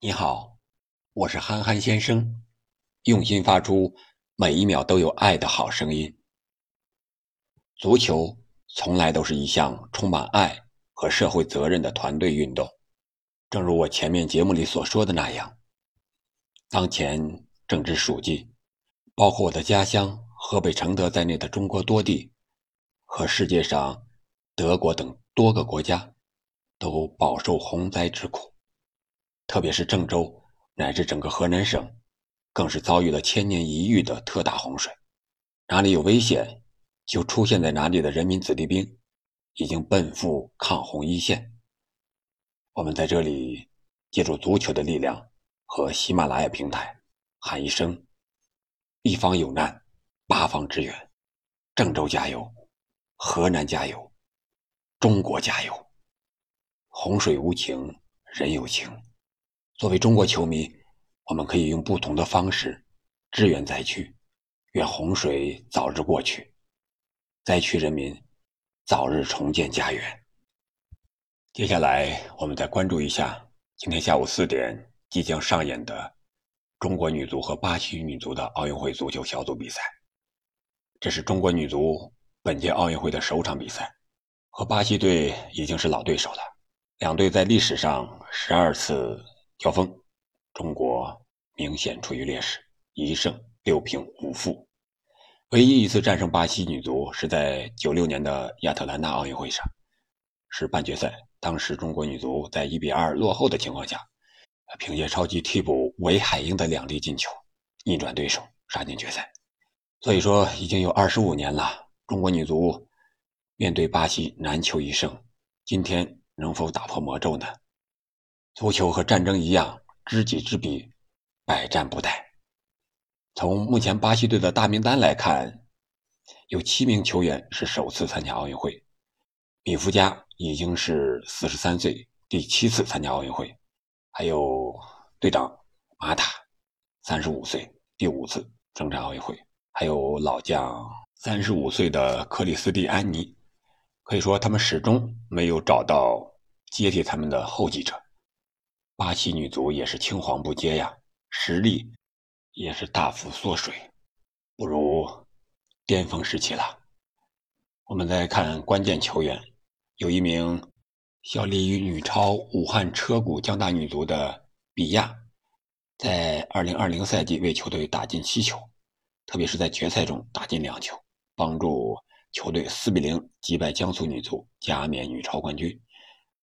你好，我是憨憨先生，用心发出每一秒都有爱的好声音。足球从来都是一项充满爱和社会责任的团队运动，正如我前面节目里所说的那样，当前正值暑季，包括我的家乡河北承德在内的中国多地和世界上德国等多个国家都饱受洪灾之苦。特别是郑州乃至整个河南省，更是遭遇了千年一遇的特大洪水。哪里有危险，就出现在哪里的人民子弟兵，已经奔赴抗洪一线。我们在这里借助足球的力量和喜马拉雅平台，喊一声：一方有难，八方支援。郑州加油，河南加油，中国加油！洪水无情，人有情。作为中国球迷，我们可以用不同的方式支援灾区，愿洪水早日过去，灾区人民早日重建家园。接下来，我们再关注一下今天下午四点即将上演的中国女足和巴西女足的奥运会足球小组比赛。这是中国女足本届奥运会的首场比赛，和巴西队已经是老对手了。两队在历史上十二次。交锋，中国明显处于劣势，一胜六平五负。唯一一次战胜巴西女足是在九六年的亚特兰大奥运会上，是半决赛。当时中国女足在一比二落后的情况下，凭借超级替补韦海英的两粒进球，逆转对手，杀进决赛。所以说，已经有二十五年了，中国女足面对巴西难求一胜。今天能否打破魔咒呢？足球和战争一样，知己知彼，百战不殆。从目前巴西队的大名单来看，有七名球员是首次参加奥运会。米夫加已经是四十三岁，第七次参加奥运会。还有队长马塔，三十五岁，第五次征战奥运会。还有老将三十五岁的克里斯蒂安妮，可以说他们始终没有找到接替他们的后继者。巴西女足也是青黄不接呀，实力也是大幅缩水，不如巅峰时期了。我们再看关键球员，有一名效力于女超武汉车谷江大女足的比亚，在2020赛季为球队打进七球，特别是在决赛中打进两球，帮助球队4比0击败江苏女足，加冕女超冠军。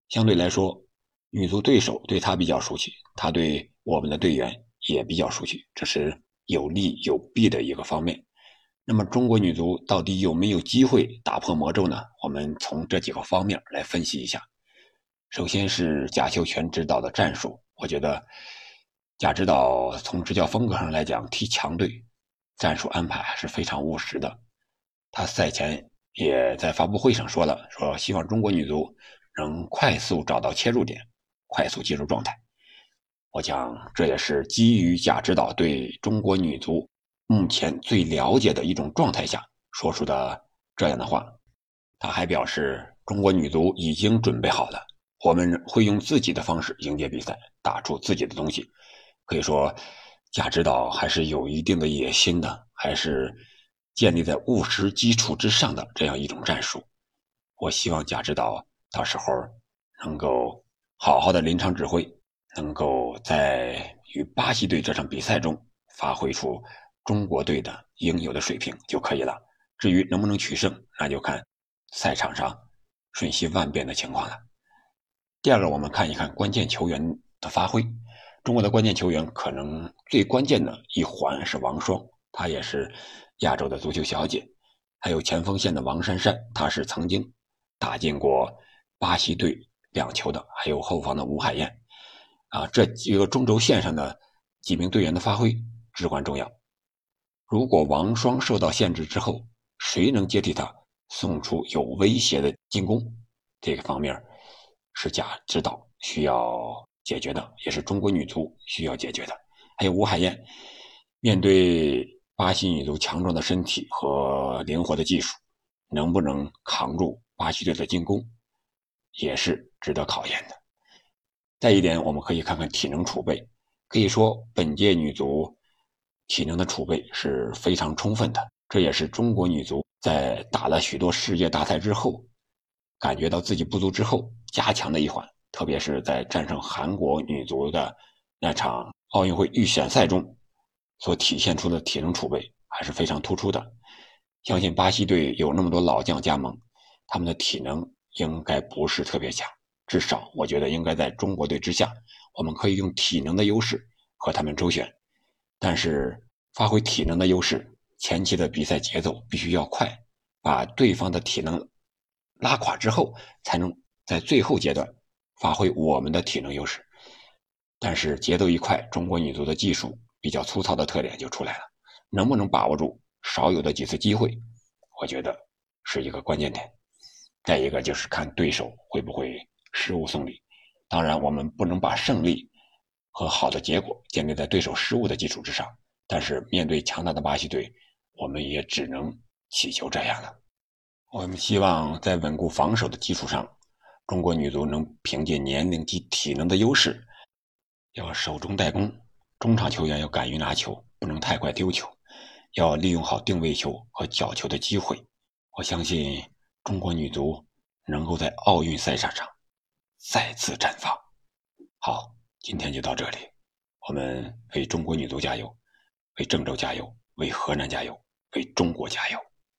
相对来说，女足对手对他比较熟悉，他对我们的队员也比较熟悉，这是有利有弊的一个方面。那么，中国女足到底有没有机会打破魔咒呢？我们从这几个方面来分析一下。首先是贾秀全指导的战术，我觉得贾指导从执教风格上来讲，踢强队，战术安排还是非常务实的。他赛前也在发布会上说了，说希望中国女足能快速找到切入点。快速进入状态，我想这也是基于贾指导对中国女足目前最了解的一种状态下说出的这样的话。他还表示，中国女足已经准备好了，我们会用自己的方式迎接比赛，打出自己的东西。可以说，贾指导还是有一定的野心的，还是建立在务实基础之上的这样一种战术。我希望贾指导到时候能够。好好的临场指挥，能够在与巴西队这场比赛中发挥出中国队的应有的水平就可以了。至于能不能取胜，那就看赛场上瞬息万变的情况了。第二个，我们看一看关键球员的发挥。中国的关键球员可能最关键的一环是王霜，她也是亚洲的足球小姐。还有前锋线的王珊珊，她是曾经打进过巴西队。两球的，还有后方的吴海燕，啊，这几个中轴线上的几名队员的发挥至关重要。如果王霜受到限制之后，谁能接替他送出有威胁的进攻？这个方面是贾指导需要解决的，也是中国女足需要解决的。还有吴海燕，面对巴西女足强壮的身体和灵活的技术，能不能扛住巴西队的进攻？也是值得考验的。再一点，我们可以看看体能储备。可以说，本届女足体能的储备是非常充分的，这也是中国女足在打了许多世界大赛之后，感觉到自己不足之后加强的一环。特别是在战胜韩国女足的那场奥运会预选赛中，所体现出的体能储备还是非常突出的。相信巴西队有那么多老将加盟，他们的体能应该不是特别强。至少，我觉得应该在中国队之下，我们可以用体能的优势和他们周旋。但是，发挥体能的优势，前期的比赛节奏必须要快，把对方的体能拉垮之后，才能在最后阶段发挥我们的体能优势。但是，节奏一快，中国女足的技术比较粗糙的特点就出来了。能不能把握住少有的几次机会，我觉得是一个关键点。再一个就是看对手会不会。失误送礼，当然我们不能把胜利和好的结果建立在对手失误的基础之上。但是面对强大的巴西队，我们也只能祈求这样了。我们希望在稳固防守的基础上，中国女足能凭借年龄及体能的优势，要守中带攻，中场球员要敢于拿球，不能太快丢球，要利用好定位球和角球的机会。我相信中国女足能够在奥运赛场上。再次绽放。好，今天就到这里。我们为中国女足加油，为郑州加油，为河南加油，为中国加油。